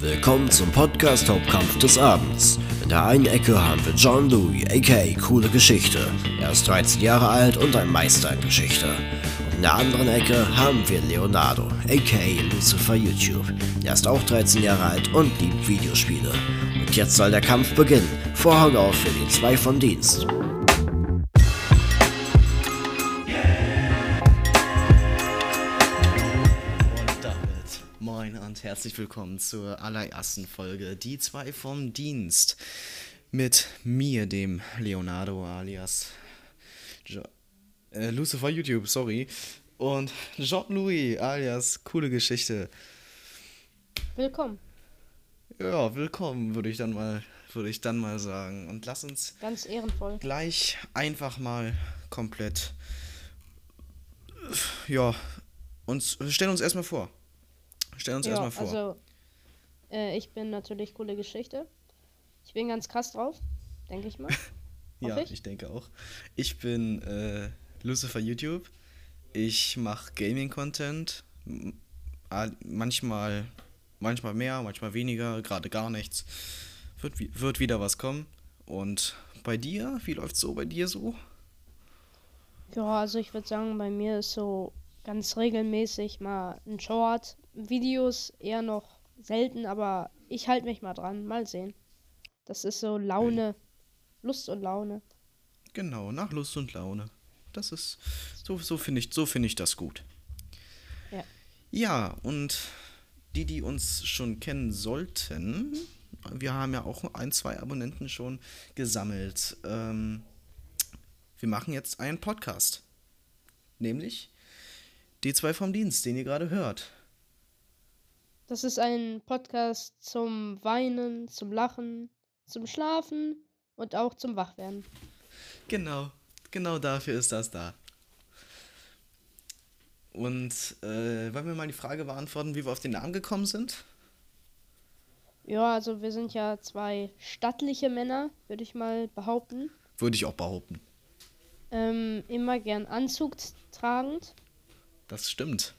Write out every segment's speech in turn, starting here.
Willkommen zum Podcast Hauptkampf des Abends. In der einen Ecke haben wir John Louis, aka Coole Geschichte. Er ist 13 Jahre alt und ein Meister in Geschichte. Und in der anderen Ecke haben wir Leonardo, aka Lucifer YouTube. Er ist auch 13 Jahre alt und liebt Videospiele. Und jetzt soll der Kampf beginnen. Vorhang auf für die zwei vom Dienst. Herzlich willkommen zur allerersten Folge Die zwei vom Dienst. Mit mir, dem Leonardo alias jo äh, Lucifer YouTube, sorry. Und Jean-Louis alias Coole Geschichte. Willkommen. Ja, willkommen, würde ich dann mal, würde ich dann mal sagen. Und lass uns Ganz ehrenvoll. gleich einfach mal komplett. Ja, uns stellen uns erstmal vor. Stellen uns Ja, erstmal vor. also äh, ich bin natürlich coole Geschichte. Ich bin ganz krass drauf, denke ich mal. Ja, ich. ich denke auch. Ich bin äh, Lucifer YouTube. Ich mache Gaming-Content. Manchmal, manchmal mehr, manchmal weniger, gerade gar nichts. Wird, wi- wird wieder was kommen. Und bei dir, wie läuft's so bei dir so? Ja, also ich würde sagen, bei mir ist so ganz regelmäßig mal ein Short. Videos eher noch selten, aber ich halte mich mal dran. Mal sehen. Das ist so Laune. Lust und Laune. Genau, nach Lust und Laune. Das ist, so, so finde ich, so finde ich das gut. Ja. Ja, und die, die uns schon kennen sollten, wir haben ja auch ein, zwei Abonnenten schon gesammelt. Ähm, wir machen jetzt einen Podcast. Nämlich die zwei vom Dienst, den ihr gerade hört. Das ist ein Podcast zum Weinen, zum Lachen, zum Schlafen und auch zum Wachwerden. Genau, genau dafür ist das da. Und äh, wollen wir mal die Frage beantworten, wie wir auf den Namen gekommen sind? Ja, also wir sind ja zwei stattliche Männer, würde ich mal behaupten. Würde ich auch behaupten. Ähm, immer gern Anzug tragend, Das stimmt.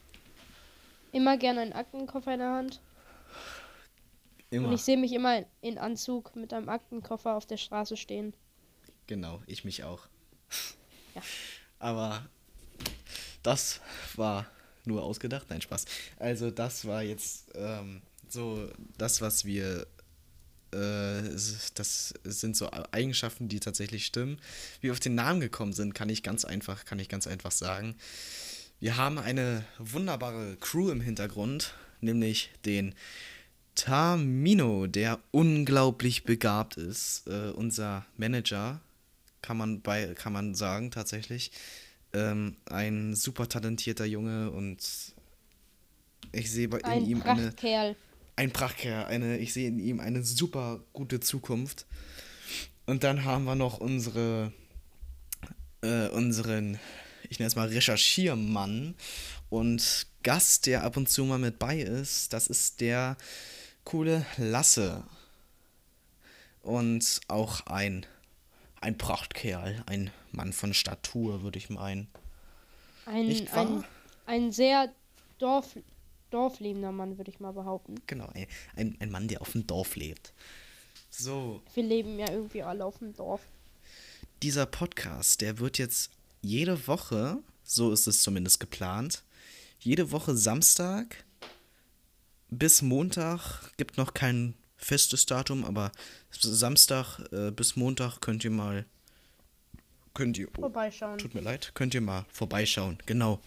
immer gern einen Aktenkoffer in der Hand. Und Immer. ich sehe mich immer in Anzug mit einem Aktenkoffer auf der Straße stehen. Genau, ich mich auch. Ja. Aber das war nur ausgedacht. Nein, Spaß. Also das war jetzt ähm, so das, was wir... Äh, das sind so Eigenschaften, die tatsächlich stimmen. Wie wir auf den Namen gekommen sind, kann ich ganz einfach, kann ich ganz einfach sagen. Wir haben eine wunderbare Crew im Hintergrund, nämlich den Tamino, der unglaublich begabt ist. Äh, unser Manager, kann man, bei, kann man sagen, tatsächlich. Ähm, ein super talentierter Junge und ich sehe bei in Ein ihm eine, Prachtkerl. ein Prachtkerl, eine, ich sehe in ihm eine super gute Zukunft. Und dann haben wir noch unsere, äh, unseren, ich nenne es mal Recherchiermann und Gast, der ab und zu mal mit bei ist. Das ist der coole Lasse. Und auch ein, ein Prachtkerl, ein Mann von Statur, würde ich meinen. Ein, Nicht ein, wahr? ein sehr Dorf, dorflebender Mann, würde ich mal behaupten. Genau, ein, ein, ein Mann, der auf dem Dorf lebt. So, Wir leben ja irgendwie alle auf dem Dorf. dieser Podcast, der wird jetzt jede Woche, so ist es zumindest geplant, jede Woche Samstag bis Montag, gibt noch kein festes Datum, aber Samstag äh, bis Montag könnt ihr mal, könnt ihr, oh, Vorbeischauen. tut mir leid, könnt ihr mal vorbeischauen, genau.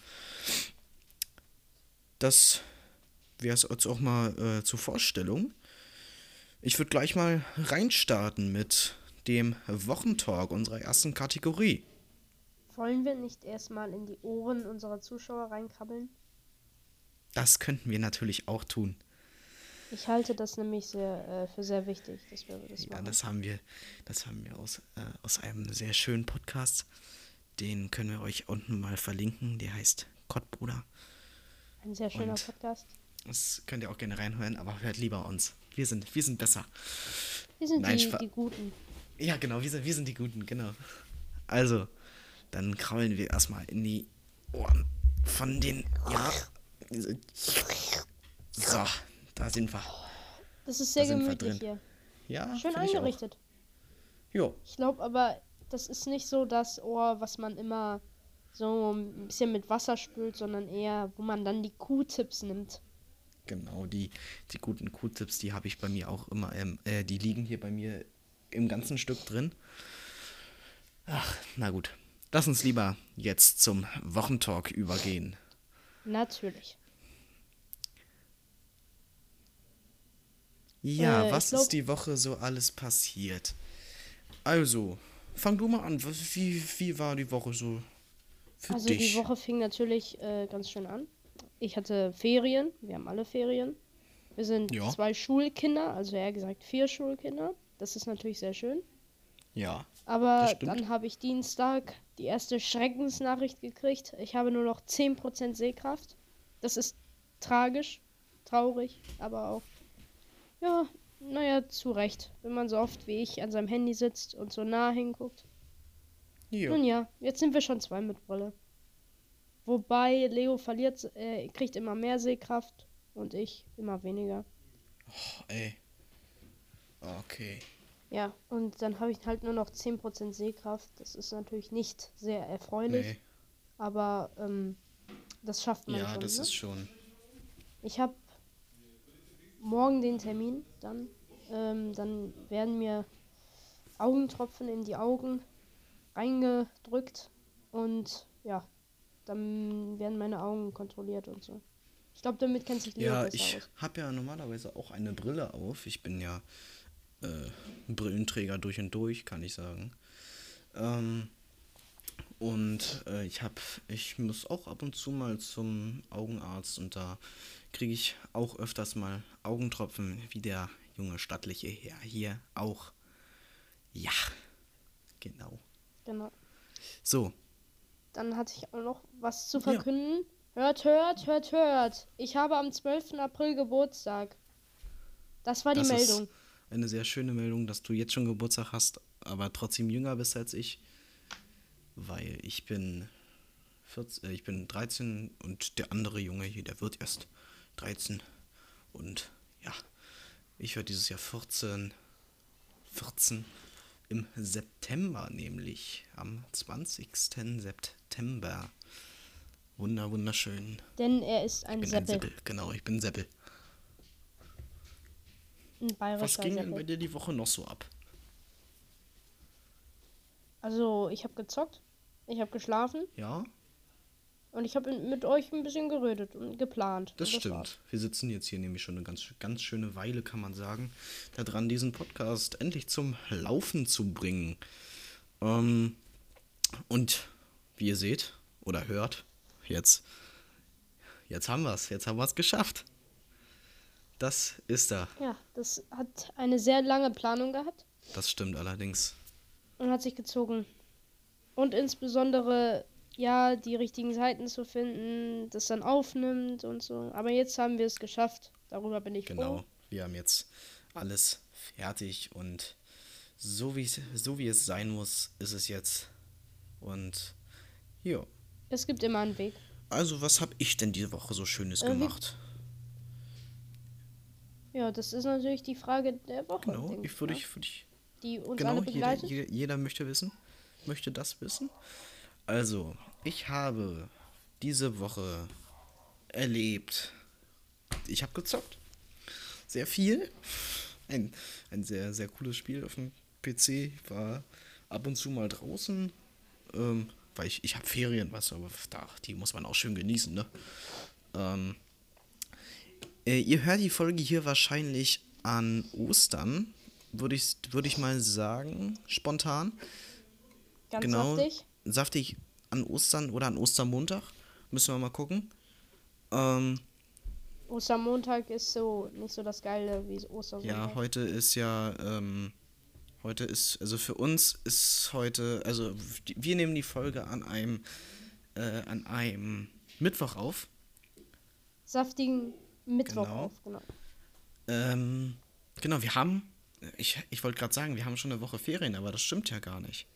Das wäre es jetzt auch mal äh, zur Vorstellung. Ich würde gleich mal reinstarten mit dem Wochentalk unserer ersten Kategorie. Wollen wir nicht erstmal in die Ohren unserer Zuschauer reinkrabbeln? Das könnten wir natürlich auch tun. Ich halte das nämlich sehr, äh, für sehr wichtig, dass wir das Ja, machen. das haben wir, das haben wir aus, äh, aus einem sehr schönen Podcast. Den können wir euch unten mal verlinken. Der heißt Kottbruder. Ein sehr schöner und- Podcast. Das könnt ihr auch gerne reinhören, aber hört lieber uns. Wir sind, wir sind besser. Wir sind Nein, die, die Guten. Ja, genau, wir sind, wir sind die Guten, genau. Also, dann kraulen wir erstmal in die Ohren von den. Ja. So, da sind wir. Das ist sehr Da gemütlich hier. Ja, Schön eingerichtet. Jo, Ich glaube aber, das ist nicht so das Ohr, was man immer so ein bisschen mit Wasser spült, sondern eher, wo man dann die Q-Tips nimmt. genau, die, die guten Q-Tips, die habe ich bei mir auch immer, ähm, äh, die liegen hier bei mir im ganzen Stück drin. Ach, na gut. Lass uns lieber jetzt zum Wochentalk übergehen. Natürlich. Ja, Äh, was glaub- ist die Woche so alles passiert? Also, fang du mal an. Wie, wie war die Woche so für Also dich? die Woche fing natürlich äh, ganz schön an. Ich hatte Ferien, wir haben alle Ferien. Wir sind Ja. zwei Schulkinder, also eher gesagt vier Schulkinder. Das ist natürlich sehr schön. Ja. Aber dann habe ich Dienstag die erste Schreckensnachricht gekriegt. Ich habe nur noch 10% Sehkraft. Das ist tragisch, traurig, aber auch, ja, naja, zu Recht. Wenn man so oft wie ich an seinem Handy sitzt und so nah hinguckt. Ja. Nun ja, jetzt sind wir schon zwei mit Brille. Wobei Leo verliert, äh, kriegt immer mehr Sehkraft und ich immer weniger. Ey. Okay. Ja, und dann habe ich halt nur noch 10% Sehkraft. Das ist natürlich nicht sehr erfreulich, Nee. aber ähm, das schafft man Ja, schon. das ne? ist schon. Ich habe morgen den Termin, dann, ähm, dann werden mir Augentropfen in die Augen reingedrückt und ja, dann werden meine Augen kontrolliert und so. Ich glaube, damit kennt sich Leo Ja, ich habe ja normalerweise auch eine Brille auf. Ich bin ja äh, Brillenträger durch und durch, kann ich sagen. Ähm, und äh, ich habe, ich muss auch ab und zu mal zum Augenarzt und da kriege ich auch öfters mal Augentropfen, wie der junge stattliche Herr hier auch. Ja, genau. Genau. So, Dann hatte ich auch noch was zu Ja. verkünden. Hört, hört, hört, hört. Ich habe am 12. April Geburtstag. Das war die das Meldung. ist eine sehr schöne Meldung, dass du jetzt schon Geburtstag hast, aber trotzdem jünger bist als ich. Weil ich bin 14, äh, ich bin 13 und der andere Junge hier, der wird erst 13. Und ja, ich werde dieses Jahr 14. 14 im September, nämlich am 20. September. Wunder, wunderschön. Denn er ist ein bin ein Seppel. Seppel, genau, ich bin Seppel. Ein Was bayerischer ging denn bei dir die Woche noch so ab? Also, ich habe gezockt, ich habe geschlafen Ja, und ich habe mit euch ein bisschen geredet und geplant. Das und stimmt. war's. Wir sitzen jetzt hier nämlich schon eine ganz, ganz schöne Weile, kann man sagen, daran, diesen Podcast endlich zum Laufen zu bringen. Ähm, und wie ihr seht oder hört, jetzt, jetzt haben wir es. Jetzt haben wir es geschafft. Das ist da. Ja, das hat eine sehr lange Planung gehabt Das stimmt allerdings. und hat sich gezogen. Und insbesondere, ja, die richtigen Seiten zu finden, das dann aufnimmt und so. Aber jetzt haben wir es geschafft. Darüber bin ich Genau. froh. Wir haben jetzt alles fertig und so wie, so wie es sein muss, ist es jetzt. Und ja. Es gibt immer einen Weg. Also, was habe ich denn diese Woche so Schönes Äh, gemacht? Ja, das ist natürlich die Frage der Woche. Genau, denk ich würde ne? ich, würde ich, die uns genau, alle jeder, begleitet. jeder, jeder möchte wissen, möchte das wissen. Also, ich habe diese Woche erlebt, ich habe gezockt, sehr viel, ein, ein sehr, sehr cooles Spiel auf dem PC, ich war ab und zu mal draußen, ähm, weil ich, ich habe Ferien, was, aber da, die muss man auch schön genießen, ne? Ähm, äh, ihr hört die Folge hier wahrscheinlich an Ostern, würde ich, würd ich mal sagen, spontan. Ganz genau. saftig. Saftig an Ostern oder an Ostermontag. Müssen wir mal gucken. Ähm, Ostermontag ist so nicht so das Geile wie Ostersonntag. ja, heute ist ja, ähm, heute ist, also für uns ist heute, also wir nehmen die Folge an einem, äh, an einem Mittwoch auf. Saftigen Mittwoch Genau. auf, genau. Ähm, genau, wir haben, ich, ich wollte gerade sagen, wir haben schon eine Woche Ferien, aber das stimmt ja gar nicht.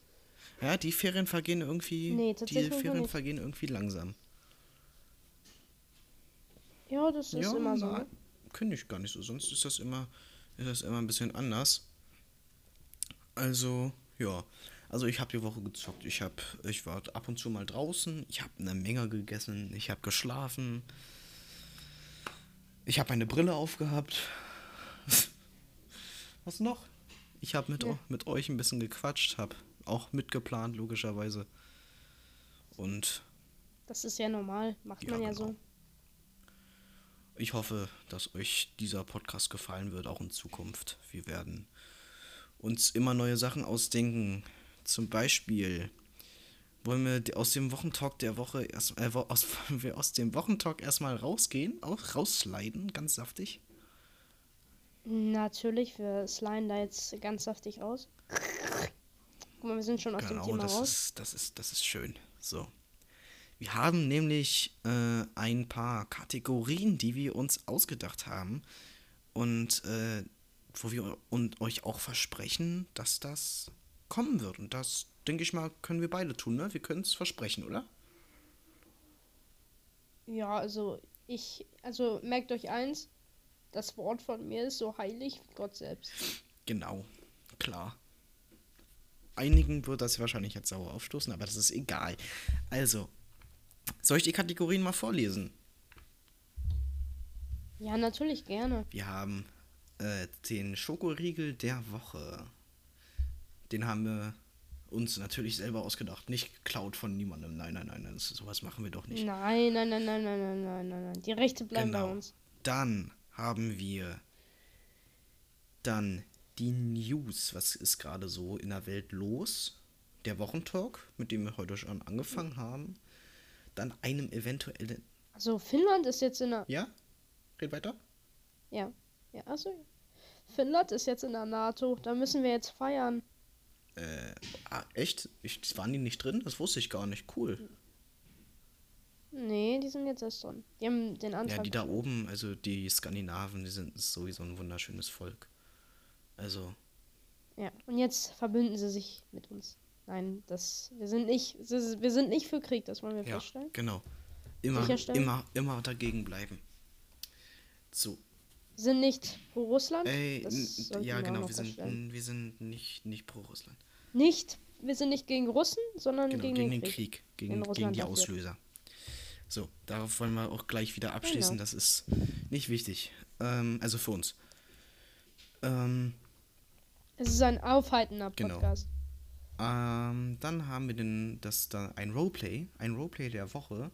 Ja, die Ferien vergehen irgendwie, Nee, die Ferien nicht. vergehen irgendwie langsam. Ja, das ist ja, immer so. Ne? Finde ich gar nicht so. Sonst ist das immer, ist es immer ein bisschen anders. Also, ja. Also ich habe die Woche gezockt. Ich habe, ich war ab und zu mal draußen. Ich habe eine Menge gegessen. Ich habe geschlafen. Ich habe meine Brille aufgehabt. Was noch? Ich habe mit, Ja. mit euch ein bisschen gequatscht, habe auch mitgeplant, logischerweise. Und Das ist ja normal. Macht Ja, man ja genau. so. ich hoffe, dass euch dieser Podcast gefallen wird, auch in Zukunft. Wir werden uns immer neue Sachen ausdenken. Zum Beispiel wollen wir aus dem Wochentalk der Woche erst, äh, aus, wollen wir aus dem Wochentalk erstmal rausgehen, auch raussliden, ganz saftig. Natürlich, wir sliden da jetzt ganz saftig raus. Guck mal, wir sind schon aus dem Genau, Thema das raus. ist, das ist, das ist schön. So. Wir haben nämlich äh, ein paar Kategorien, die wir uns ausgedacht haben und äh, wo wir und euch auch versprechen, dass das kommen wird. Und das, denke ich mal, können wir beide tun, ne? Wir können es versprechen, oder? Ja, also ich, also merkt euch eins, das Wort von mir ist so heilig wie Gott selbst. Genau, klar. Einigen wird das wahrscheinlich jetzt sauer aufstoßen, aber das ist egal. Also, soll ich die Kategorien mal vorlesen? Ja, natürlich gerne. Wir haben äh, den Schokoriegel der Woche. Den haben wir uns natürlich selber ausgedacht. Nicht geklaut von niemandem. Nein, nein, nein, nein. Sowas machen wir doch nicht. Nein, nein, nein, nein, nein, nein, nein, nein, nein. Die Rechte bleiben bei Genau. uns. Dann haben wir dann die News. Was ist gerade so in der Welt los? Der Wochentalk, mit dem wir heute schon angefangen haben. Dann einem eventuellen. Also Finnland ist jetzt in der, Ja? Red weiter. ja, ja, also Finnland ist jetzt in der NATO. Da müssen wir jetzt feiern. Äh, ah, echt? Ich, waren die nicht drin? Das wusste ich gar nicht. Cool. Nee, die sind jetzt erst drin. Die haben den Antrag. Ja, die da oben, also die Skandinaven, die sind sowieso ein wunderschönes Volk. Also, Ja, und jetzt verbünden sie sich mit uns. Nein, das wir sind nicht wir sind nicht für Krieg, das wollen wir ja, feststellen. genau. Immer, immer, immer dagegen bleiben. So, sind nicht pro Russland. ey, ja, genau, wir sind, wir sind nicht, nicht pro Russland. Nicht, wir sind nicht gegen Russen, sondern Genau, gegen, gegen, den Krieg. Krieg, gegen, gegen die. Auslöser. So, darauf wollen wir auch gleich wieder abschließen. Genau. Das ist nicht wichtig. Ähm, also für uns. Ähm, Es ist ein aufhaltender Genau. Podcast. Ähm, dann haben wir den, das da ein Roleplay, ein Roleplay der Woche.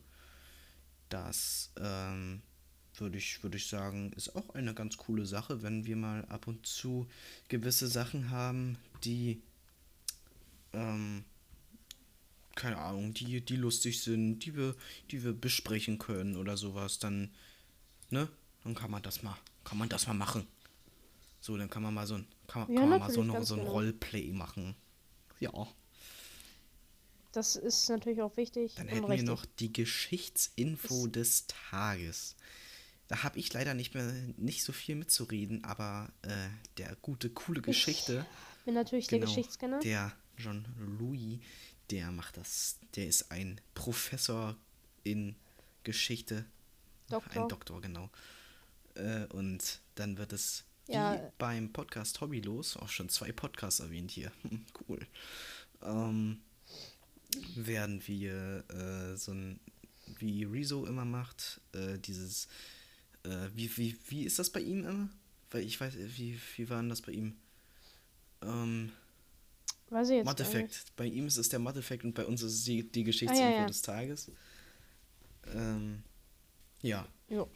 Das ähm, würde ich, würde ich sagen, ist auch eine ganz coole Sache, wenn wir mal ab und zu gewisse Sachen haben, die ähm, keine Ahnung, die, die lustig sind, die wir, die wir besprechen können oder sowas, dann, ne, dann kann man das mal, kann man das mal machen. So, dann kann man mal so ein, kann, Ja, kann man mal so, noch, so ein genau. Roleplay machen. Ja. Das ist natürlich auch wichtig Dann hätten wir richtig. noch die Geschichtsinfo Das- des Tages. Da habe ich leider nicht mehr nicht so viel mitzureden, aber äh, der gute, coole Geschichte, bin natürlich genau, der Geschichtskenner. der John Louis, der macht das. Der ist ein Professor in Geschichte. Doktor. Ein Doktor, genau. Äh, und dann wird es Ja. wie beim Podcast Hobbylos, auch schon zwei Podcasts erwähnt hier. cool. Ähm, werden wir äh, so ein, wie Rezo immer macht, äh, dieses, äh, wie, wie, wie ist das bei ihm immer? Weil ich weiß, wie, wie war denn das bei ihm? Ähm, Weiß ich jetzt nicht. Matheffekt. Bei ihm ist es der Matheffekt und bei uns ist es die, die Geschichtsinfo Ah, ja, ja. des Tages. Ähm, ja. Jo.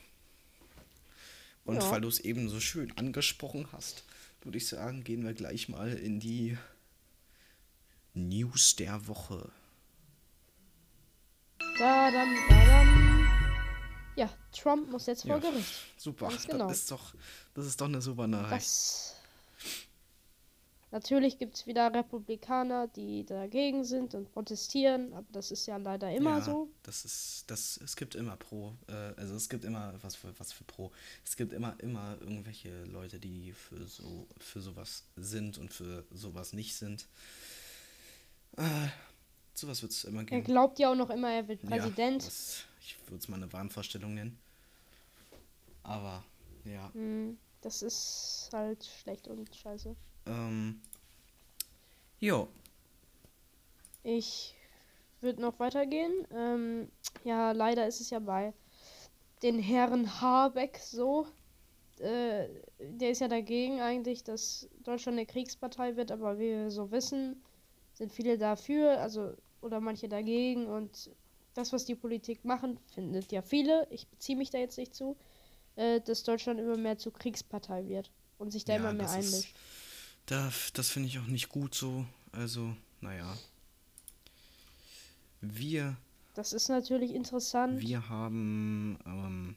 Und Ja. weil du es eben so schön angesprochen hast, würde ich sagen, gehen wir gleich mal in die News der Woche. Da, da, dann. Ja, Trump muss jetzt vor Ja, Gericht. Super, Ganz genau. das ist doch, das ist doch eine super Nachricht. Das. Natürlich gibt es wieder Republikaner, die dagegen sind und protestieren, aber das ist ja leider immer ja, so. Das ist, das, es gibt immer pro, äh, also es gibt immer was für was für pro. Es gibt immer, immer irgendwelche Leute, die für so, für sowas sind und für sowas nicht sind. Äh, sowas wird es immer Er geben. glaubt ja auch noch immer, er wird Ja, Präsident. das, ich würde es mal eine Wahnvorstellung nennen. Aber, ja. Hm. Das ist halt schlecht und scheiße. Ähm, jo, Ich würde noch weitergehen. Ähm, ja, leider ist es ja bei den Herren Habeck so. Äh, der ist ja dagegen eigentlich, dass Deutschland eine Kriegspartei wird, aber wie wir so wissen, sind viele dafür, also oder manche dagegen und das, was die Politik machen, findet ja viele, ich beziehe mich da jetzt nicht zu, äh, dass Deutschland immer mehr zur Kriegspartei wird und sich da Ja, immer mehr das ist- einmischt. Da, das finde ich auch nicht gut so. Also, naja. Wir, Das ist natürlich interessant. wir haben, ähm,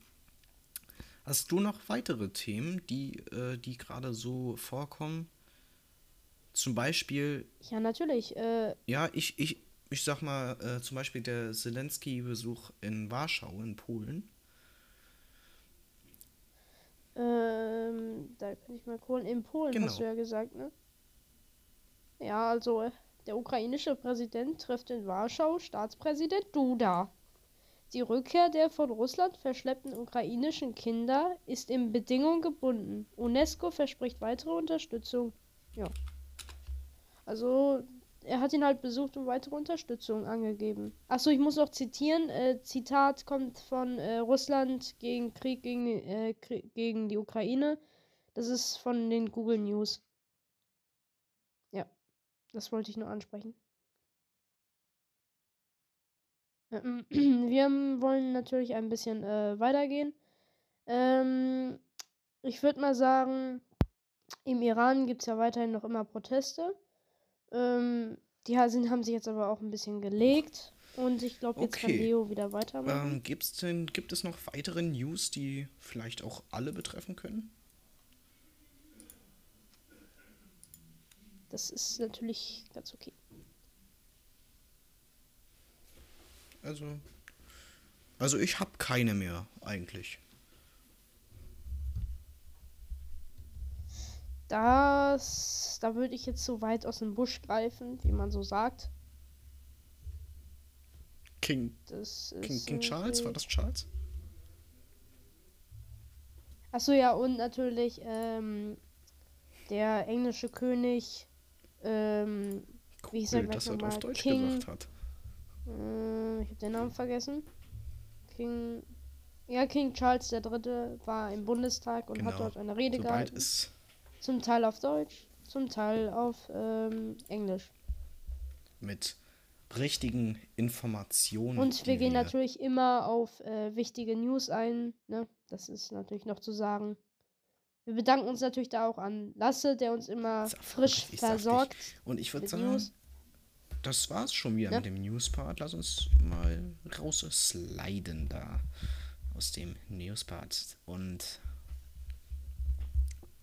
hast du noch weitere Themen, die, äh, die gerade so vorkommen? Zum Beispiel Ja, natürlich. Äh, Ja, ich, ich, ich sag mal, äh, zum Beispiel der Zelensky-Besuch in Warschau in Polen. Da kann ich mal holen. In Polen Genau. hast du ja gesagt, ne? Ja, also äh, der ukrainische Präsident trifft in Warschau Staatspräsident Duda. Die Rückkehr der von Russland verschleppten ukrainischen Kinder ist in Bedingungen gebunden. UNESCO verspricht weitere Unterstützung. Ja. Also, er hat ihn halt besucht und weitere Unterstützung angegeben. Achso, ich muss noch zitieren. Äh, Zitat kommt von äh, Russland gegen Krieg gegen, äh, Krieg gegen die Ukraine. Das ist von den Google News. Ja, das wollte ich nur ansprechen. Ähm, Wir wollen natürlich ein bisschen äh, weitergehen. Ähm, ich würde mal sagen, im Iran gibt es ja weiterhin noch immer Proteste. Ähm, die sind, haben sich jetzt aber auch ein bisschen gelegt. Und ich glaube, jetzt kann Okay. Leo wieder weitermachen. Ähm, gibt's denn, gibt es noch weitere News, die vielleicht auch alle betreffen können? Das ist natürlich ganz okay. Also, also ich habe keine mehr eigentlich. Das, da würde ich jetzt so weit aus dem Busch greifen, wie man so sagt. King, Das King, King Charles, war das Charles? Achso, ja, und natürlich ähm, der englische König, ähm, wie hieß er Cool, gleich dass er das auf? Deutsch King, gesagt hat. äh, ich habe den Namen vergessen. King, ja, King Charles Dritte war im Bundestag und hat Genau. dort eine Rede Sobald gehalten. es Zum Teil auf Deutsch, zum Teil auf ähm, Englisch. mit richtigen Informationen. Und wir gehen natürlich immer auf äh, wichtige News ein. Ne? Das ist natürlich noch zu sagen. Wir bedanken uns natürlich da auch an Lasse, der uns immer Saftig, frisch saftig. versorgt. Und ich würde sagen, News. das war's schon wieder Ja. mit dem News-Part. Lass uns mal raus sliden da aus dem News-Part. Und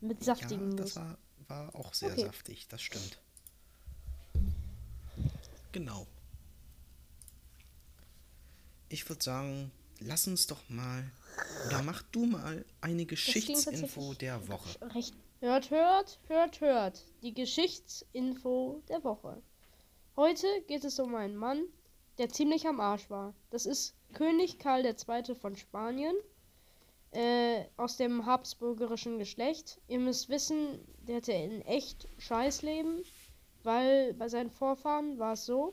Mit saftigen ja, das war, war auch sehr Okay. saftig, das stimmt. Genau. Ich würde sagen, lass uns doch mal, oder mach du mal eine Geschichtsinfo der Woche. Recht. Hört, hört, hört, hört. Die Geschichtsinfo der Woche. Heute geht es um einen Mann, der ziemlich am Arsch war. Das ist König Karl II. von Spanien. Äh, aus dem habsburgerischen Geschlecht. Ihr müsst wissen, der hatte ein echt Scheißleben, weil bei seinen Vorfahren war es so,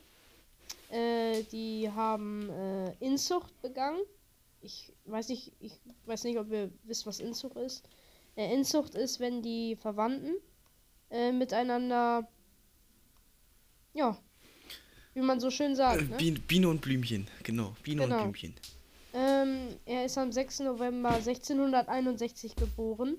äh, die haben äh, Inzucht begangen. Ich weiß nicht, ich weiß nicht, ob ihr wisst, was Inzucht ist. Äh, Inzucht ist, wenn die Verwandten äh, miteinander, ja, wie man so schön sagt, Äh, ne? Bi- Biene und Blümchen, genau. Biene Genau. und Blümchen. Ähm, er ist am 6. November 1661 geboren.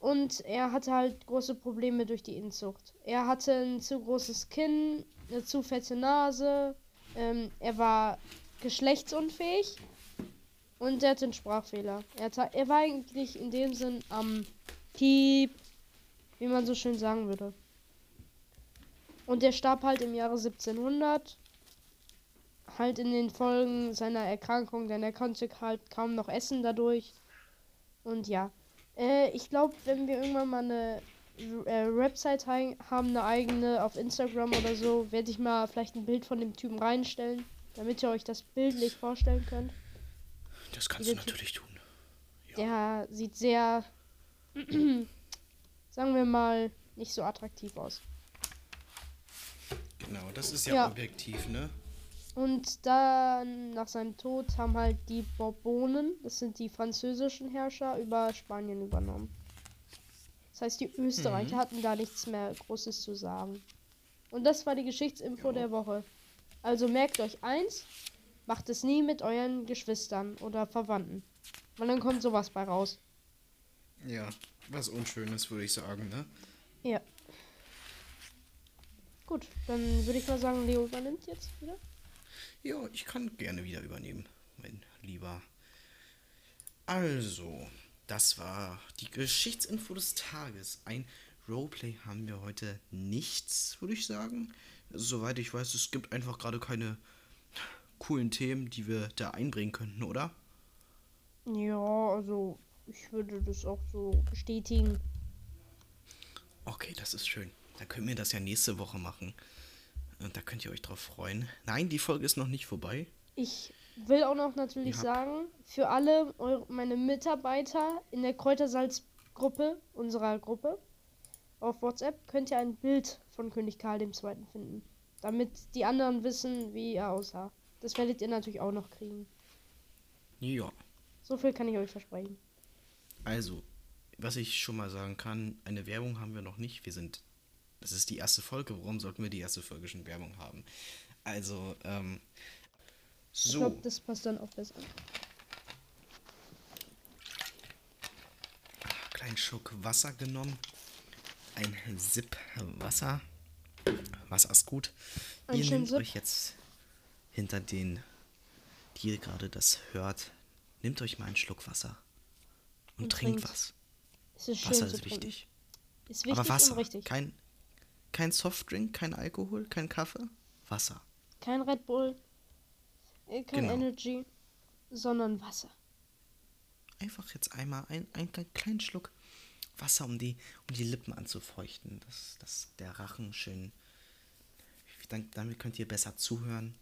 Und er hatte halt große Probleme durch die Inzucht. Er hatte ein zu großes Kinn, eine zu fette Nase. Ähm, er war geschlechtsunfähig. Und er hatte einen Sprachfehler. Er, hatte, er war eigentlich in dem Sinn am Piep, wie man so schön sagen würde. Und er starb halt im Jahre 1700 halt in den Folgen seiner Erkrankung, denn er konnte halt kaum noch essen dadurch. Und ja, äh, ich glaube, wenn wir irgendwann mal eine äh, Website haben, eine eigene auf Instagram oder so, werde ich mal vielleicht ein Bild von dem Typen reinstellen, damit ihr euch das bildlich vorstellen könnt. Das kannst du natürlich tun. Der sieht sehr sagen wir mal, nicht so attraktiv aus. Genau, das ist ja, Ja. objektiv, ne? Und dann nach seinem Tod haben halt die Bourbonen, das sind die französischen Herrscher, über Spanien übernommen. Das heißt, die Österreicher Mhm. hatten da nichts mehr Großes zu sagen. Und das war die Geschichtsinfo Ja. der Woche. Also merkt euch eins, macht es nie mit euren Geschwistern oder Verwandten. Weil dann kommt sowas bei raus. Ja, was Unschönes, würde ich sagen, ne? Ja. Gut, dann würde ich mal sagen, Leo übernimmt jetzt wieder. Ja, ich kann gerne wieder übernehmen, mein Lieber. Also, das war die Geschichtsinfo des Tages. Ein Roleplay haben wir heute nichts, würde ich sagen. Soweit ich weiß, es gibt einfach gerade keine coolen Themen, die wir da einbringen könnten, oder? Ja, also ich würde das auch so bestätigen. Okay, das ist schön. Dann können wir das ja nächste Woche machen. Und da könnt ihr euch drauf freuen. Nein, die Folge ist noch nicht vorbei. Ich will auch noch natürlich Ja. sagen, für alle eure, meine Mitarbeiter in der Kräutersalzgruppe, unserer Gruppe, auf WhatsApp, könnt ihr ein Bild von König Karl II. finden. Damit die anderen wissen, wie er aussah. Das werdet ihr natürlich auch noch kriegen. Ja. So viel kann ich euch versprechen. Also, was ich schon mal sagen kann, eine Werbung haben wir noch nicht. Wir sind. Das ist die erste Folge. Warum sollten wir die erste Folge schon Werbung haben? Also, ähm. Ich So. glaube, das passt dann auch besser. kleinen Schluck Wasser genommen. Ein Sip Wasser. Wasser ist gut. Ihr nehmt Sip. euch jetzt hinter den, die ihr gerade das hört, nehmt euch mal einen Schluck Wasser. Und, Und trinkt trinkt. was. Ist Wasser ist wichtig. Ist wichtig Aber Wasser. Kein, kein Softdrink, kein Alkohol, kein Kaffee. Wasser. Kein Red Bull, äh, kein Genau. Energy, sondern Wasser. Einfach jetzt einmal ein, einen kleinen Schluck Wasser, um die, um die Lippen anzufeuchten. Dass, dass der Rachen schön. Dann, damit könnt ihr besser zuhören.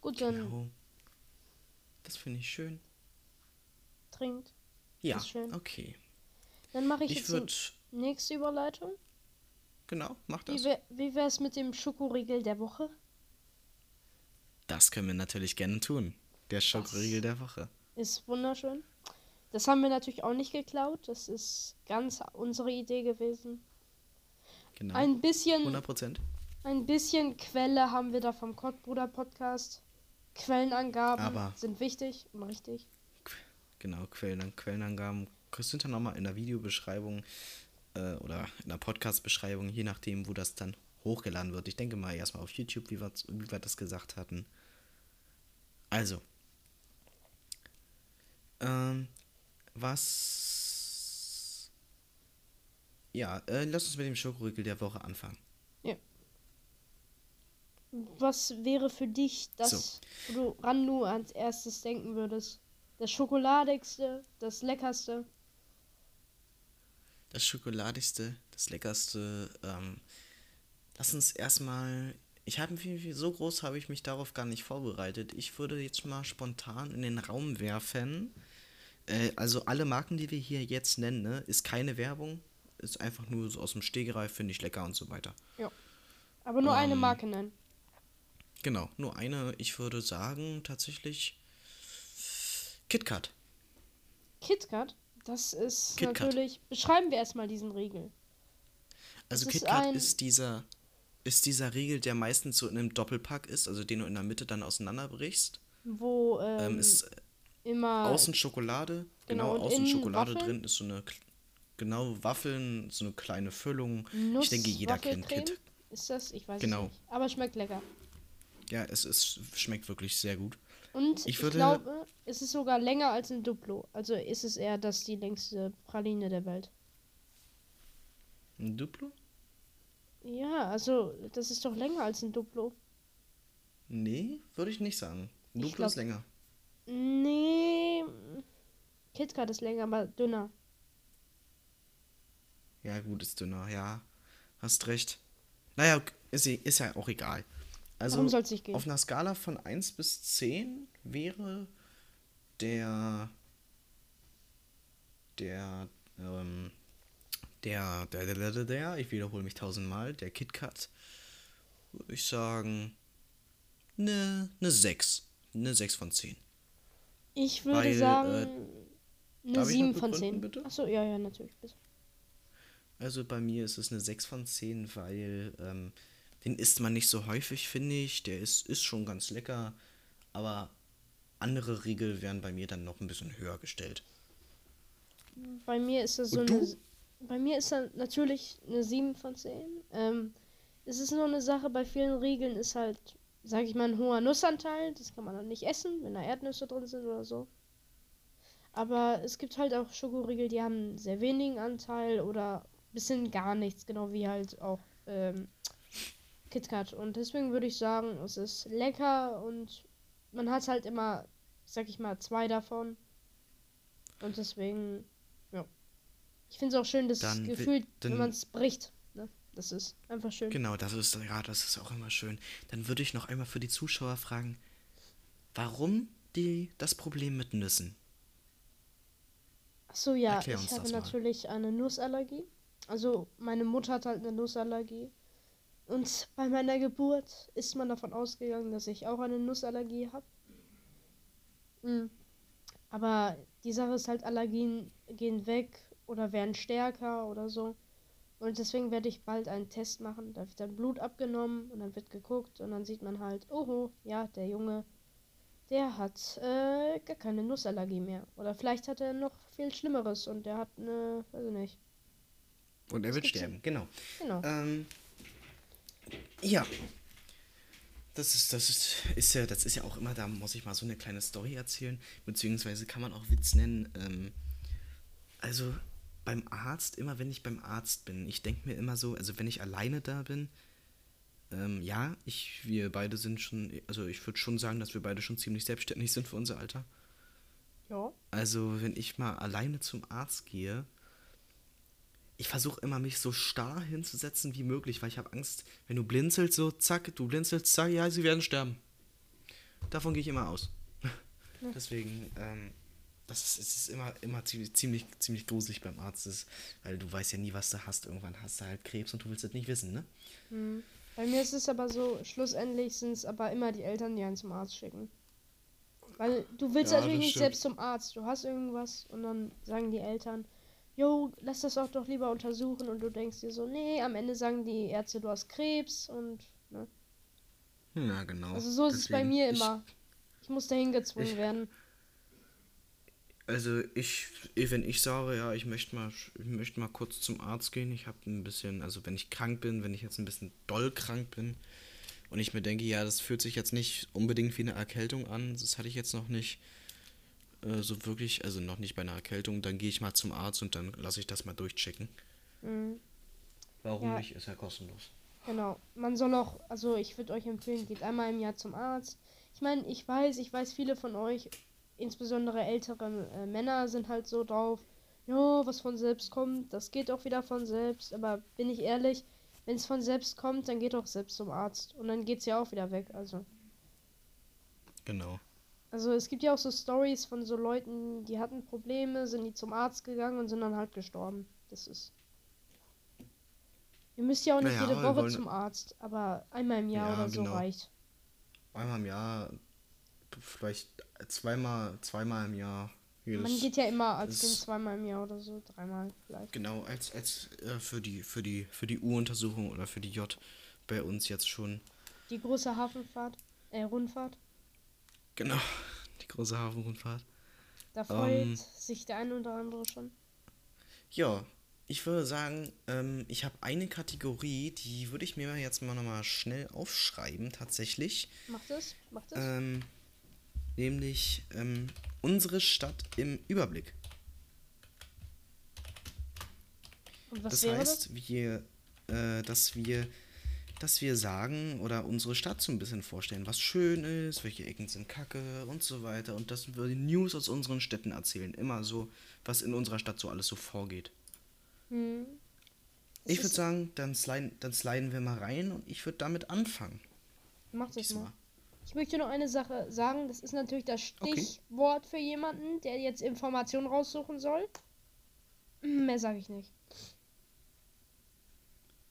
Gut, dann Genau. Das finde ich schön. trinkt. Ja, schön. okay. Dann mache ich, Ich jetzt die nächste Überleitung. Genau, mach das. Wie, wär, wie wäre es mit dem Schokoriegel der Woche? Das können wir natürlich gerne tun. Der Schokoriegel der Woche. Ist wunderschön. Das haben wir natürlich auch nicht geklaut. Das ist ganz unsere Idee gewesen. Genau. Ein bisschen, 100 Prozent. ein bisschen Quelle haben wir da vom Kottbruder Podcast. Quellenangaben Aber- sind wichtig und richtig. Genau, Quellen, Quellenangaben sind dann nochmal in der Videobeschreibung äh, oder in der Podcast-Beschreibung, je nachdem, wo das dann hochgeladen wird. Ich denke mal erstmal auf YouTube, wie wir, wie wir das gesagt hatten. Also. Ähm, was. Ja, äh, lass uns mit dem Schokoriegel der Woche anfangen. Was wäre für dich das, wo du ran nur als erstes denken würdest? Das schokoladigste, das leckerste? Das schokoladigste, das leckerste. Ähm, lass uns erstmal. Ich habe mich, so groß habe ich mich darauf gar nicht vorbereitet. Ich würde jetzt mal spontan in den Raum werfen. Äh, also alle Marken, die wir hier jetzt nennen, ne, ist keine Werbung. Ist einfach nur so aus dem Stegreif, finde ich lecker und so weiter. Aber nur eine Ähm, Marke nennen. Genau, nur eine, ich würde sagen, tatsächlich KitKat. KitKat, das ist KitKat. natürlich. Beschreiben wir erstmal diesen Riegel. Also ist KitKat ein- ist dieser ist dieser Riegel, der meistens so in einem Doppelpack ist, also den du in der Mitte dann auseinanderbrichst. Wo ähm, Ähm, ist immer. außen Schokolade, genau, genau, außen Schokolade Waffeln? drin ist so eine genau Waffeln, so eine kleine Füllung. Nuss, ich denke, jeder kennt Waffelcreme? Kit. Ist das? Ich weiß Genau. es nicht. Aber schmeckt lecker. Ja, es ist schmeckt wirklich sehr gut. Und Ich ich, würde- glaube, es ist sogar länger als ein Duplo. Also ist es eher das die längste Praline der Welt. Ein Duplo? Ja, also das ist doch länger als ein Duplo. Nee, würde ich nicht sagen. Ein Ich Duplo ist glaub- länger. Nee. KitKat ist länger, aber dünner. Ja, gut, ist dünner, ja. Hast recht. Naja, ist, ist ja auch egal. Also, auf einer Skala von 1 bis 10 wäre der der, ähm, der, der, der, der, der, ich wiederhole mich tausendmal, der KitKat, würde ich sagen, eine ne 6. Eine 6 von 10. Ich würde Weil, sagen, äh, eine darf ich 7 noch von begründen, 10. bitte? Achso, ja, ja, natürlich. Bitte. Also bei mir ist es eine 6 von 10, weil ähm, den isst man nicht so häufig, finde ich. Der ist, ist schon ganz lecker, aber andere Riegel werden bei mir dann noch ein bisschen höher gestellt. Bei mir ist das so eine. Bei mir ist dann natürlich eine 7 von 10. Ähm, es ist nur eine Sache, bei vielen Riegeln ist halt, sag ich mal, ein hoher Nussanteil. Das kann man dann nicht essen, wenn da Erdnüsse drin sind oder so. Aber es gibt halt auch Schokoriegel, die haben einen sehr wenigen Anteil oder bisschen gar nichts, genau wie halt auch ähm, KitKat. Und deswegen würde ich sagen, es ist lecker und man hat halt immer, sag ich mal, zwei davon. Und deswegen, ja. Ich finde es auch schön, das Dann wi- Gefühl, dann- wenn man es bricht. Ne? Das ist einfach schön. Genau, das ist ja, das ist auch immer schön. Dann würde ich noch einmal für die Zuschauer fragen, warum die das Problem mit Nüssen? Achso, ja, Erklär ich habe natürlich eine Nussallergie. Also, meine Mutter hat halt eine Nussallergie. Und bei meiner Geburt ist man davon ausgegangen, dass ich auch eine Nussallergie habe. Mhm. Aber die Sache ist halt, Allergien gehen weg oder werden stärker oder so. Und deswegen werde ich bald einen Test machen. Da wird dann Blut abgenommen und dann wird geguckt und dann sieht man halt, oho, ja, der Junge, der hat äh, gar keine Nussallergie mehr. Oder vielleicht hat er noch viel Schlimmeres und der hat eine, weiß ich nicht. Und er wird sterben, genau. Genau. Ähm, ja. Das ist, das ist, ist ja, das ist ja auch immer, da muss ich mal so eine kleine Story erzählen, beziehungsweise kann man auch Witz nennen. Ähm, also beim Arzt, immer wenn ich beim Arzt bin, ich denke mir immer so, also wenn ich alleine da bin, ähm, ja, ich, wir beide sind schon, also ich würde schon sagen, dass wir beide schon ziemlich selbstständig sind für unser Alter. Ja. Also, wenn ich mal alleine zum Arzt gehe, ich versuche immer, mich so starr hinzusetzen wie möglich, weil ich habe Angst, wenn du blinzelst, so zack, du blinzelst, zack, ja, sie werden sterben. Davon gehe ich immer aus. Deswegen, ähm, das ist, es ist immer, immer ziemlich, ziemlich, ziemlich gruselig beim Arzt, ist, weil du weißt ja nie, was du hast. Irgendwann hast du halt Krebs und du willst es nicht wissen, ne? Hm. Bei mir ist es aber so, schlussendlich sind es aber immer die Eltern, die einen zum Arzt schicken. Weil du willst Ja, natürlich nicht selbst zum Arzt. Du hast irgendwas und dann sagen die Eltern, jo, lass das auch doch lieber untersuchen und du denkst dir so, nee, am Ende sagen die Ärzte, du hast Krebs und ne. Ja, genau. Also so ist es bei Deswegen, mir ich- immer. Ich muss dahin gezwungen ich- werden. Also ich, wenn ich sage, ja, ich möchte mal, ich möchte mal kurz zum Arzt gehen, ich habe ein bisschen, also wenn ich krank bin, wenn ich jetzt ein bisschen doll krank bin und ich mir denke, ja, das fühlt sich jetzt nicht unbedingt wie eine Erkältung an, das hatte ich jetzt noch nicht äh, so wirklich, also noch nicht bei einer Erkältung, dann gehe ich mal zum Arzt und dann lasse ich das mal durchchecken. Mhm. Warum Ja. nicht? Ist ja kostenlos. Genau. Man soll auch, also ich würde euch empfehlen, geht einmal im Jahr zum Arzt. Ich meine, ich weiß, ich weiß, viele von euch, insbesondere ältere äh, Männer, sind halt so drauf, ja, was von selbst kommt, das geht auch wieder von selbst. Aber bin ich ehrlich, wenn es von selbst kommt, dann geht auch selbst zum Arzt. Und dann geht's ja auch wieder weg. Also, Genau. Also es gibt ja auch so Stories von so Leuten, die hatten Probleme, sind die zum Arzt gegangen und sind dann halt gestorben. Das ist. Ihr müsst ja auch nicht Naja, jede Woche wollen- zum Arzt, aber einmal im Jahr Ja, oder so genau. reicht. Einmal im Jahr, vielleicht zweimal, zweimal im Jahr. Man jedes- geht ja immer als Kind zweimal im Jahr oder so, dreimal vielleicht. Genau, als, als äh, für die für die für die U-Untersuchung oder für die J bei uns jetzt schon. Die große Hafenfahrt, äh, Rundfahrt, Genau, die große Hafenrundfahrt. da freut Ähm. sich der eine oder andere schon. Ja, ich würde sagen, ähm, ich habe eine Kategorie, die würde ich mir jetzt mal nochmal schnell aufschreiben, tatsächlich. Macht es? Macht es? Ähm, nämlich ähm, unsere Stadt im Überblick. Und was das wäre heißt, wir, äh, dass wir, dass wir sagen oder unsere Stadt so ein bisschen vorstellen, was schön ist, welche Ecken sind kacke und so weiter und dass wir die News aus unseren Städten erzählen, immer so, was in unserer Stadt so alles so vorgeht. das? Hm. Das Ich würde sagen, dann sliden, dann sliden wir mal rein und ich würde damit anfangen. Macht es Diesmal. mal. Ich möchte noch eine Sache sagen, das ist natürlich das Okay. Stichwort für jemanden, der jetzt Informationen raussuchen soll. Mehr sage ich nicht.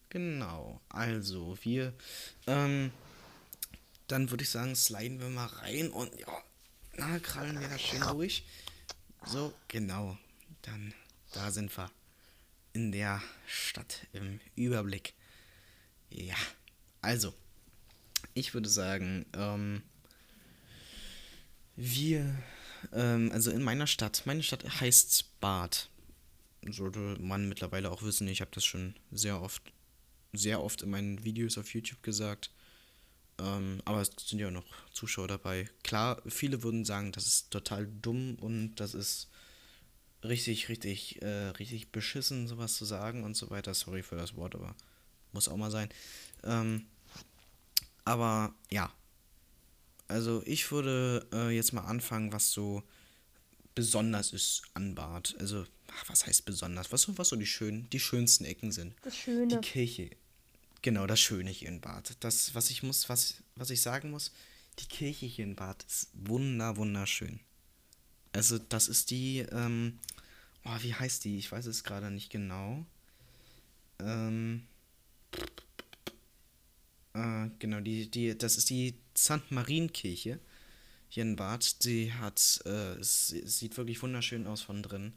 Genau, also wir, ähm, dann würde ich sagen, sliden wir mal rein und ja, na, krallen wir da schön durch. So, genau, dann, da sind wir in der Stadt im Überblick. Ja, also, ich würde sagen, ähm, wir, ähm, also in meiner Stadt, meine Stadt heißt Bad. Sollte man mittlerweile auch wissen, ich habe das schon sehr oft, sehr oft in meinen Videos auf YouTube gesagt. Ähm, aber es sind ja noch Zuschauer dabei. Klar, viele würden sagen, das ist total dumm und das ist richtig, richtig, äh, richtig beschissen, sowas zu sagen und so weiter. Sorry für das Wort, aber muss auch mal sein. Ähm, aber ja. Also ich würde äh, jetzt mal anfangen, was so besonders ist an Bad. Also, ach, was heißt besonders? Was so, was so die schönen, die schönsten Ecken sind. Das Schöne. Die Kirche. Genau, das Schöne hier in Bad. Das, was ich muss, was, was ich sagen muss, die Kirche hier in Bad ist wunder, wunderschön. Also, das ist die, ähm, oh, wie heißt die? Ich weiß es gerade nicht genau. Ähm, äh, genau, die, die, das ist die St. Marienkirche hier in Bad. Sie hat, äh, es, es sieht wirklich wunderschön aus von drin.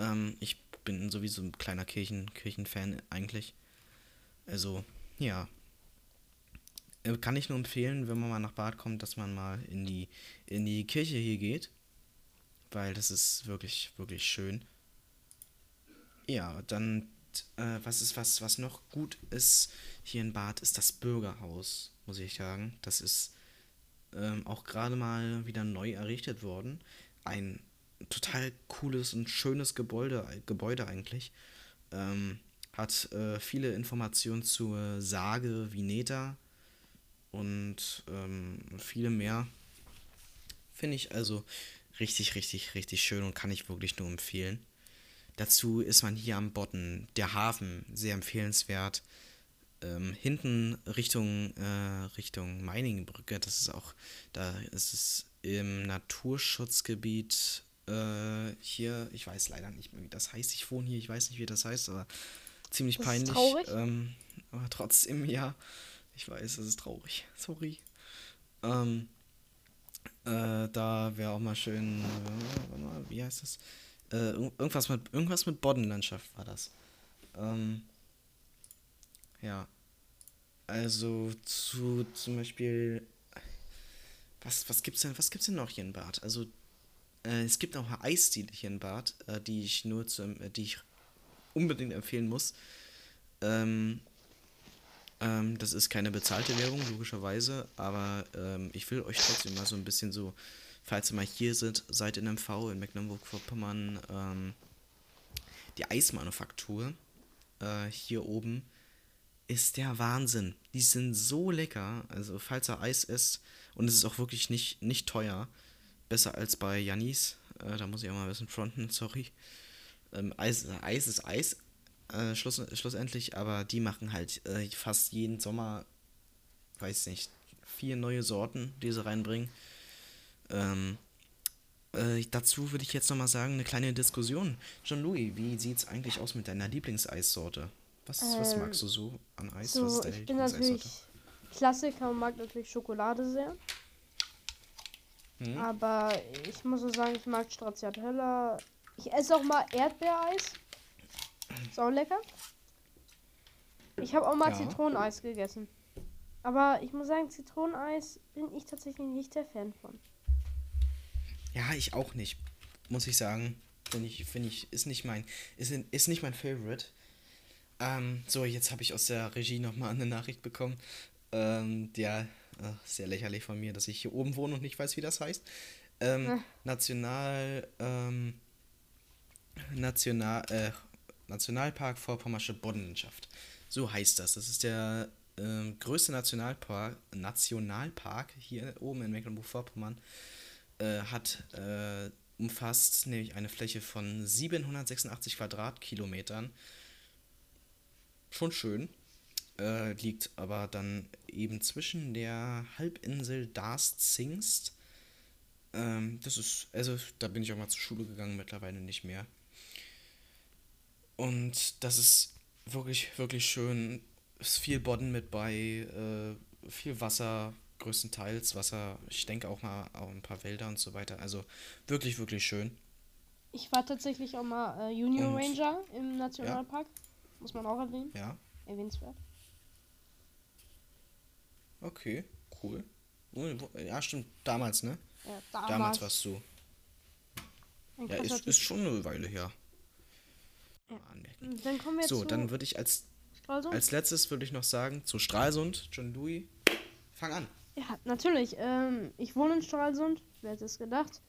Ähm, ich bin sowieso ein kleiner Kirchen, Kirchenfan eigentlich. Also, ja. Äh, Kann ich nur empfehlen, wenn man mal nach Bad kommt, dass man mal in die, in die Kirche hier geht. Weil das ist wirklich, wirklich schön. Ja, dann, äh, was ist, was, was noch gut ist hier in Bad, ist das Bürgerhaus, muss ich sagen. Das ist ähm, auch gerade mal wieder neu errichtet worden. Ein total cooles und schönes Gebäude, Gebäude eigentlich. Ähm, hat äh, viele Informationen zur Sage Vineta und ähm, viele mehr. Finde ich also richtig, richtig, richtig schön und kann ich wirklich nur empfehlen. Dazu ist man hier am Bodden, der Hafen, sehr empfehlenswert. Ähm, hinten Richtung, äh, Richtung Meiningenbrücke, das ist auch, da ist es im Naturschutzgebiet äh, hier, ich weiß leider nicht mehr, wie das heißt. Ich wohne hier, ich weiß nicht, wie das heißt, aber ziemlich Das ist peinlich. traurig. Ähm, aber trotzdem, ja. Ich weiß, es ist traurig. Sorry. Ähm, äh, da wäre auch mal schön, äh, warte mal, wie heißt das? Äh, irg- irgendwas mit irgendwas mit Boddenlandschaft war das. Ähm, ja. Also zu zum Beispiel was, was gibt's denn, was gibt's denn noch hier in Bad? Also äh, es gibt auch mal Eisdiele hier in Bad, äh, die ich nur zu, die ich unbedingt empfehlen muss. Ähm, ähm, das ist keine bezahlte Werbung, logischerweise, aber ähm, ich will euch trotzdem mal so ein bisschen so, falls ihr mal hier sind, seid in MV in Mecklenburg-Vorpommern, ähm, die Eismanufaktur äh, hier oben ist der Wahnsinn. Die sind so lecker. Also, falls ihr Eis isst, und es ist auch wirklich nicht, nicht teuer, besser als bei Jannis, äh, da muss ich auch mal ein bisschen fronten, sorry. Ähm, Eis, Eis ist Eis, äh, schluss, schlussendlich, aber die machen halt äh, fast jeden Sommer, weiß nicht, vier neue Sorten, die sie reinbringen. Ähm, äh, dazu würde ich jetzt nochmal sagen, eine kleine Diskussion. John Louis, wie sieht's eigentlich aus mit deiner Lieblingseissorte? Was, was Ähm, magst du so an Eis? was So, ist deine ich bin natürlich Klassiker und mag natürlich Schokolade sehr. Hm? Aber ich muss so sagen, ich mag Stracciatella. Ich esse auch mal Erdbeereis. Ist auch lecker. Ich habe auch mal Ja. Zitroneneis gegessen. Aber ich muss sagen, Zitroneneis bin ich tatsächlich nicht der Fan von. Ja, ich auch nicht, muss ich sagen. Finde ich, finde ich, ist nicht mein, ist, ist nicht mein Favorite. Ähm, so, jetzt habe ich aus der Regie nochmal eine Nachricht bekommen. Ähm, ja, äh, sehr lächerlich von mir, dass ich hier oben wohne und nicht weiß, wie das heißt. Ähm, Hm. National, ähm, National, äh, Nationalpark Vorpommersche Boddenlandschaft. So heißt das. Das ist der ähm, größte Nationalpark, Nationalpark hier oben in Mecklenburg-Vorpommern. Äh, hat äh, umfasst nämlich eine Fläche von 786 Quadratkilometern. Schon schön. Äh, liegt aber dann eben zwischen der Halbinsel Darst-Zingst. Ähm, das ist, also da bin ich auch mal zur Schule gegangen, mittlerweile nicht mehr. Und das ist wirklich, wirklich schön. Ist viel Bodden mit bei, äh, viel Wasser, größtenteils Wasser. Ich denke auch mal auch ein paar Wälder und so weiter. Also wirklich, wirklich schön. Ich war tatsächlich auch mal äh, Junior Und- Ranger im Nationalpark. Muss man auch erwähnen. Ja, Erwähnenswert. Okay, cool. Wo- Ja, stimmt, damals, ne? Ja, Damals, damals. warst du. Ein Ja, ist, ist schon eine Weile her. Ja. Anmerken. Dann kommen wir So, dann würde ich als, Stralsund. als letztes würde ich noch sagen, zu Stralsund, John Louis, fang an. Ja, natürlich. Ähm, ich wohne in Stralsund. Wer hätte es gedacht?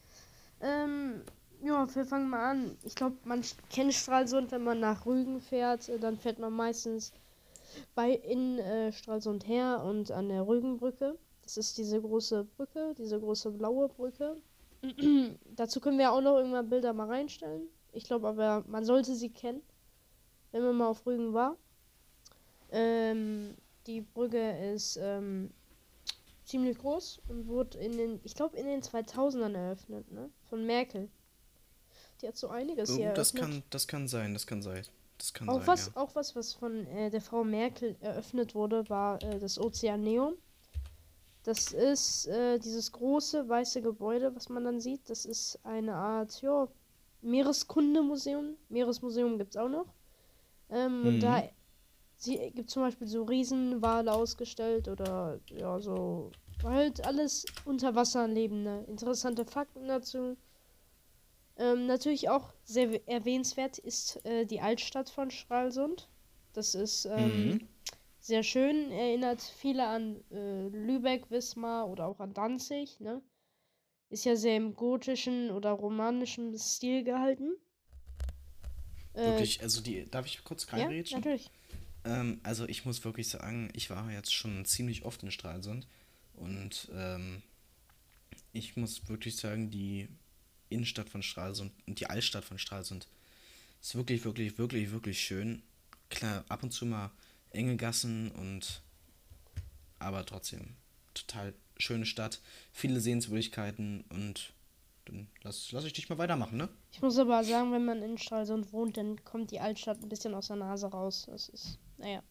Ähm, ja, wir fangen mal an. Ich glaube, man kennt Stralsund, wenn man nach Rügen fährt. äh, Dann fährt man meistens bei in äh, Stralsund her und an der Rügenbrücke. Das ist diese große Brücke, diese große blaue Brücke. Dazu können wir auch noch irgendwann Bilder mal reinstellen. Ich glaube aber, man sollte sie kennen, wenn man mal auf Rügen war. Ähm, die Brücke ist ähm, ziemlich groß und wurde in den, ich glaube, in den 2000ern eröffnet, ne? Von Merkel. Die hat so einiges Oh, hier das, eröffnet. kann, das kann sein, das kann sein. Das kann auch sein, was, ja. auch was, was von äh, der Frau Merkel eröffnet wurde, war äh, das Ozeaneum. Das ist äh, dieses große weiße Gebäude, was man dann sieht. Das ist eine Art, ja, Meereskundemuseum. Meeresmuseum gibt es auch noch. Ähm, Und Mhm. da sie, gibt zum Beispiel so Riesenwale ausgestellt oder ja, so halt alles unter Wasser lebende. Interessante Fakten dazu. Ähm, natürlich auch sehr erwähnenswert ist äh, die Altstadt von Stralsund. Das ist ähm, Mhm. sehr schön, erinnert viele an äh, Lübeck, Wismar oder auch an Danzig. Ne? Ist ja sehr im gotischen oder romanischen Stil gehalten. Äh, Wirklich, also die, darf ich kurz ja, reinrätschen? natürlich. Ähm, also ich muss wirklich sagen, ich war jetzt schon ziemlich oft in Stralsund und ähm, ich muss wirklich sagen, die Innenstadt von Stralsund und die Altstadt von Stralsund ist wirklich, wirklich, wirklich, wirklich schön. Klar, ab und zu mal enge Gassen und aber trotzdem total schöne Stadt, viele Sehenswürdigkeiten und dann lass, lass ich dich mal weitermachen, ne? Ich muss aber sagen, wenn man in Stralsund wohnt, dann kommt die Altstadt ein bisschen aus der Nase raus. Das ist, naja.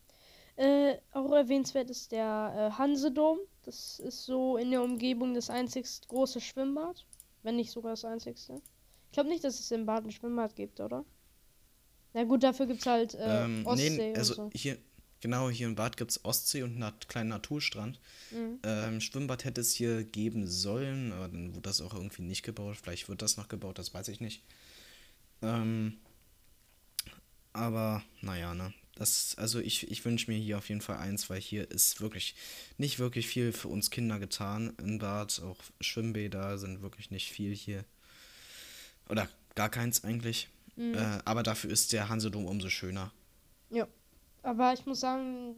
Äh, auch erwähnenswert ist der äh, Hansedom. Das ist so in der Umgebung das einzigst große Schwimmbad. Wenn nicht sogar das einzigste. Ich glaube nicht, dass es in Bad ein Schwimmbad gibt, oder? Na gut, dafür gibt es halt äh, Ähm, Ostsee nee, also und so. hier, genau, hier im Bad gibt es Ostsee und einen kleinen Naturstrand. Mhm. Ähm, Schwimmbad hätte es hier geben sollen, aber dann wurde das auch irgendwie nicht gebaut. Vielleicht wird das noch gebaut, das weiß ich nicht. Ähm, aber, naja, ne. Das, also ich, ich wünsche mir hier auf jeden Fall eins, weil hier ist wirklich nicht wirklich viel für uns Kinder getan im Bad. Auch Schwimmbäder sind wirklich nicht viel hier. Oder gar keins eigentlich. Mhm. Äh, aber dafür ist der Hansedom umso schöner. Ja. Aber ich muss sagen,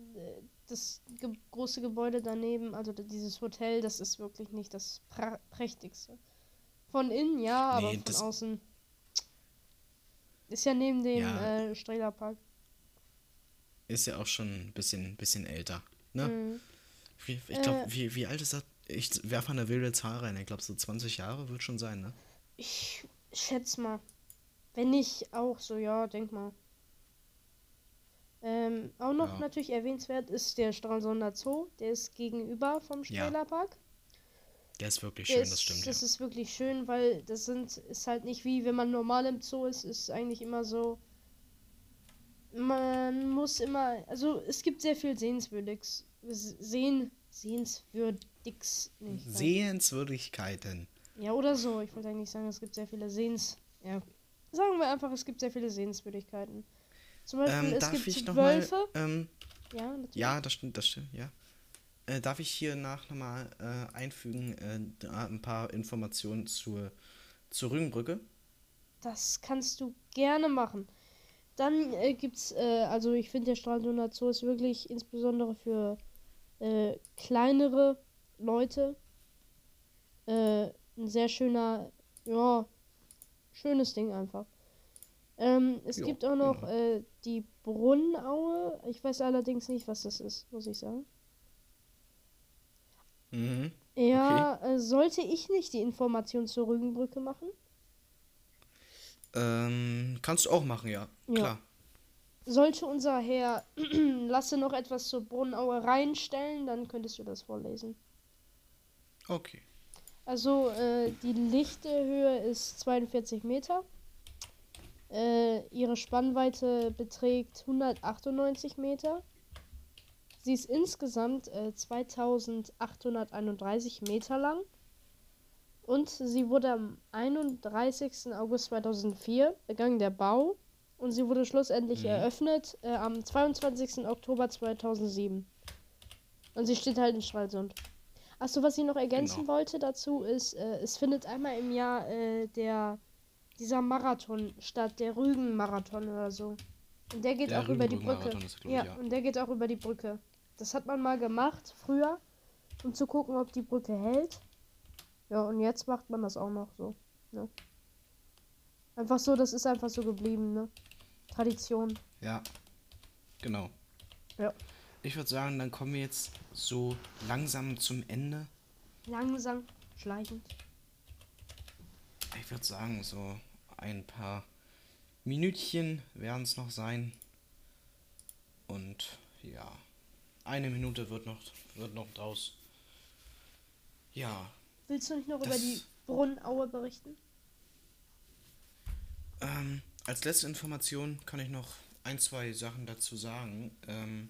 das ge große Gebäude daneben, also dieses Hotel, das ist wirklich nicht das pra prächtigste. Von innen ja, aber Nee, von das- außen ist ja neben dem Ja. äh, Strehlerpark. Ist ja auch schon ein bisschen, bisschen älter. Ne? Mhm. Wie, ich glaube, Äh. wie, wie alt ist das? Ich werfe eine wilde Zahl rein. Ich glaube, so 20 Jahre wird schon sein, ne? Ich schätze mal. Wenn nicht auch so, ja, denk mal. Ähm, auch noch Ja. natürlich erwähnenswert ist der Stralsunder Zoo. Der ist gegenüber vom Ja, Strehlerpark. Der ist wirklich Der schön, ist, das stimmt. Das ja. ist wirklich schön, weil das sind, ist halt nicht wie wenn man normal im Zoo ist, ist eigentlich immer so. Man muss immer, also es gibt sehr viel Sehenswürdiges. Sehen, Sehenswürdiges nicht. halt. Sehenswürdigkeiten. Ja, oder so. Ich wollte eigentlich sagen, es gibt sehr viele Sehens. Ja. Sagen wir einfach, es gibt sehr viele Sehenswürdigkeiten. Zum Beispiel, Ähm, es darf gibt ich nochmal. Wölfe. Ähm, Ja, natürlich. ja, das stimmt, das stimmt, ja. Äh, darf ich hier nach nochmal äh, einfügen, äh, ein paar Informationen zur, zur Rügenbrücke? Das kannst du gerne machen. Dann äh, gibt's, äh, also ich finde der Stralsunder Zoo ist wirklich insbesondere für äh, kleinere Leute äh, ein sehr schöner, ja, schönes Ding einfach. Ähm, es Ja, gibt auch noch genau. äh, die Brunnaue. Ich weiß allerdings nicht, was das ist, muss ich sagen. Mhm. Ja, äh, sollte ich nicht die Information zur Rügenbrücke machen? Ähm, kannst du auch machen, ja. Ja. Klar. sollte unser Herr Lasse noch etwas zur Brunnaue reinstellen, dann könntest du das vorlesen. Okay. Also äh, die lichte Höhe ist 42 Meter. Äh, ihre Spannweite beträgt 198 Meter. Sie ist insgesamt äh, 2831 Meter lang. Und sie wurde am 31. August 2004 begangen der Bau und sie wurde schlussendlich Mhm. eröffnet äh, am 22. Oktober 2007. Und sie steht halt in Stralsund. Achso, was ich noch ergänzen Genau. wollte dazu ist, äh, es findet einmal im Jahr äh, der dieser Marathon statt, der Rügen-Marathon oder so. Und der geht Der auch über die Brücke. Ist, ja, ja. und der geht auch über die Brücke. Das hat man mal gemacht früher, um zu gucken, ob die Brücke hält. Ja, und jetzt macht man das auch noch so. Ne? Einfach so, das ist einfach so geblieben, ne? Tradition. Ja. Genau. Ja. Ich würde sagen, dann kommen wir jetzt so langsam zum Ende. Langsam, schleichend. Ich würde sagen, so ein paar Minütchen werden es noch sein. Und ja, eine Minute wird noch, wird noch draus. Ja, Willst du nicht noch über Das- die Brunnaue berichten? ähm, als letzte Information kann ich noch ein, zwei Sachen dazu sagen. Ähm,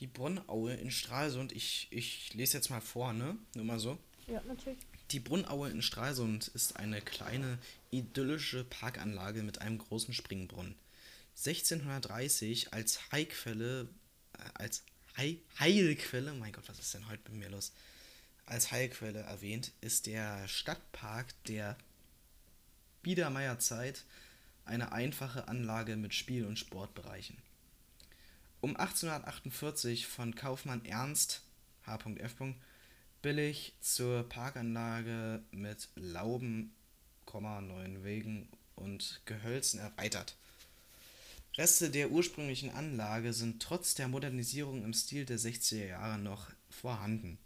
die Brunnaue in Stralsund, ich, ich lese jetzt mal vor, ne? Nur mal so. Ja, natürlich. Die Brunnaue in Stralsund ist eine kleine, idyllische Parkanlage mit einem großen Springbrunnen. 1630 als Heilquelle, äh, als Hei- Heilquelle, mein Gott, was ist denn heute mit mir los? Als Heilquelle erwähnt ist der Stadtpark der Biedermeierzeit eine einfache Anlage mit Spiel- und Sportbereichen. Um 1848 von Kaufmann Ernst H.F. billig zur Parkanlage mit Lauben, neuen Wegen und Gehölzen erweitert. Reste der ursprünglichen Anlage sind trotz der Modernisierung im Stil der 60er Jahre noch vorhanden.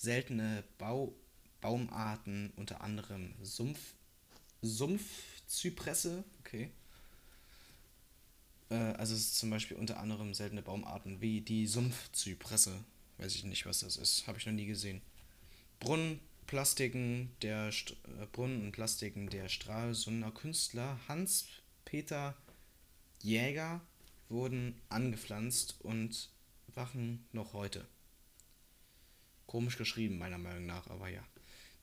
Seltene Bau Baumarten, unter anderem Sumpf Sumpfzypresse, okay. Äh, also es ist zum Beispiel unter anderem seltene Baumarten wie die Sumpfzypresse. Weiß ich nicht, was das ist. Habe ich noch nie gesehen. Brunnenplastiken der St äh, Brunnen und Plastiken der Stralsunder Künstler Hans-Peter Jäger wurden angepflanzt und wachen noch heute. Komisch geschrieben, meiner Meinung nach, aber ja.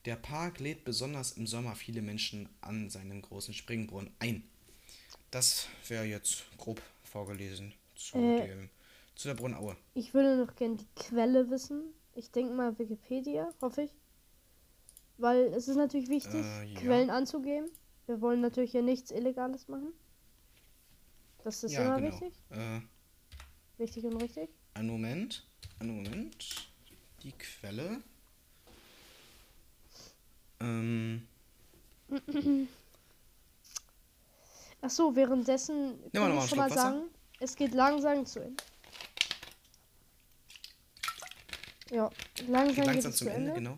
Der Park lädt besonders im Sommer viele Menschen an seinem großen Springbrunnen ein. Das wäre jetzt grob vorgelesen zu, Äh. dem, zu der Brunnaue. Ich würde noch gerne die Quelle wissen. Ich denke mal Wikipedia, hoffe ich. Weil es ist natürlich wichtig, Äh, ja. Quellen anzugeben. Wir wollen natürlich hier nichts Illegales machen. Das ist immer wichtig. Äh, Wichtig und richtig. einen Moment. Einen Moment. Die Quelle. Ähm, Ach so, währenddessen mal kann ich schon mal sagen, es geht langsam zu Ende. Ja, langsam geht langsam zum zu Ende, Ende. genau.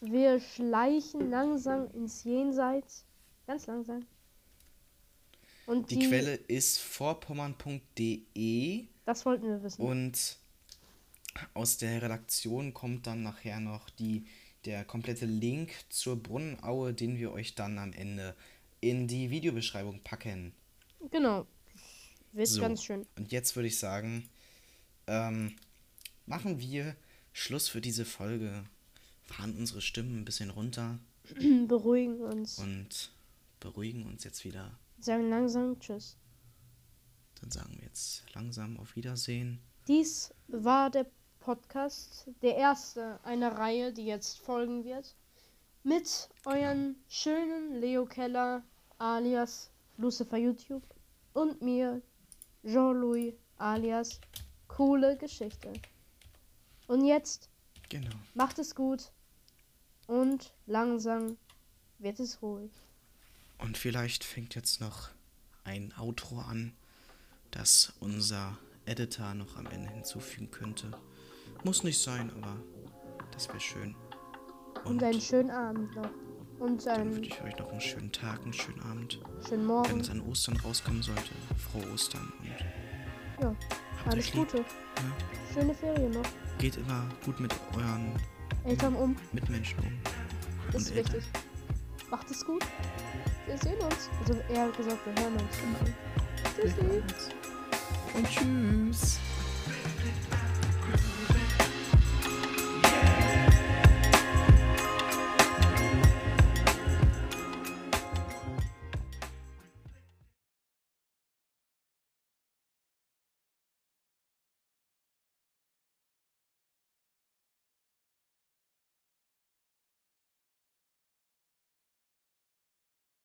Wir schleichen langsam ins Jenseits. Ganz langsam. Und Die, Quelle ist vorpommern.de Das wollten wir wissen. und aus der Redaktion kommt dann nachher noch die, der komplette Link zur Brunnenaue, den wir euch dann am Ende in die Videobeschreibung packen. Genau. Wird So. ganz schön. Und jetzt würde ich sagen, ähm, machen wir Schluss für diese Folge. Fahren unsere Stimmen ein bisschen runter Beruhigen uns. und beruhigen uns jetzt wieder. Sagen langsam Tschüss. Dann sagen wir jetzt langsam auf Wiedersehen. Dies war der Podcast, der erste einer Reihe, die jetzt folgen wird. Mit euren schönen Leo Keller alias Lucifer YouTube und mir, Jean-Louis alias Coole Geschichte. Und jetzt Genau. macht es gut und langsam wird es ruhig. Und vielleicht fängt jetzt noch ein Outro an, das unser Editor noch am Ende hinzufügen könnte. Muss nicht sein, aber das wäre schön. Und einen schönen Abend noch. Und Dann wünsche ich euch noch einen schönen Tag, einen schönen Abend. schönen Wenn Morgen. es an Ostern rauskommen sollte, frohe Ostern und Ja, alles. Gute. Ja. Schöne Ferien noch. Geht immer gut mit euren Eltern um. Mitmenschen um. Das ist Und wichtig. Macht es gut. Wir sehen uns. Also eher gesagt, wir hören uns. Genau. Tschüssi. Und tschüss.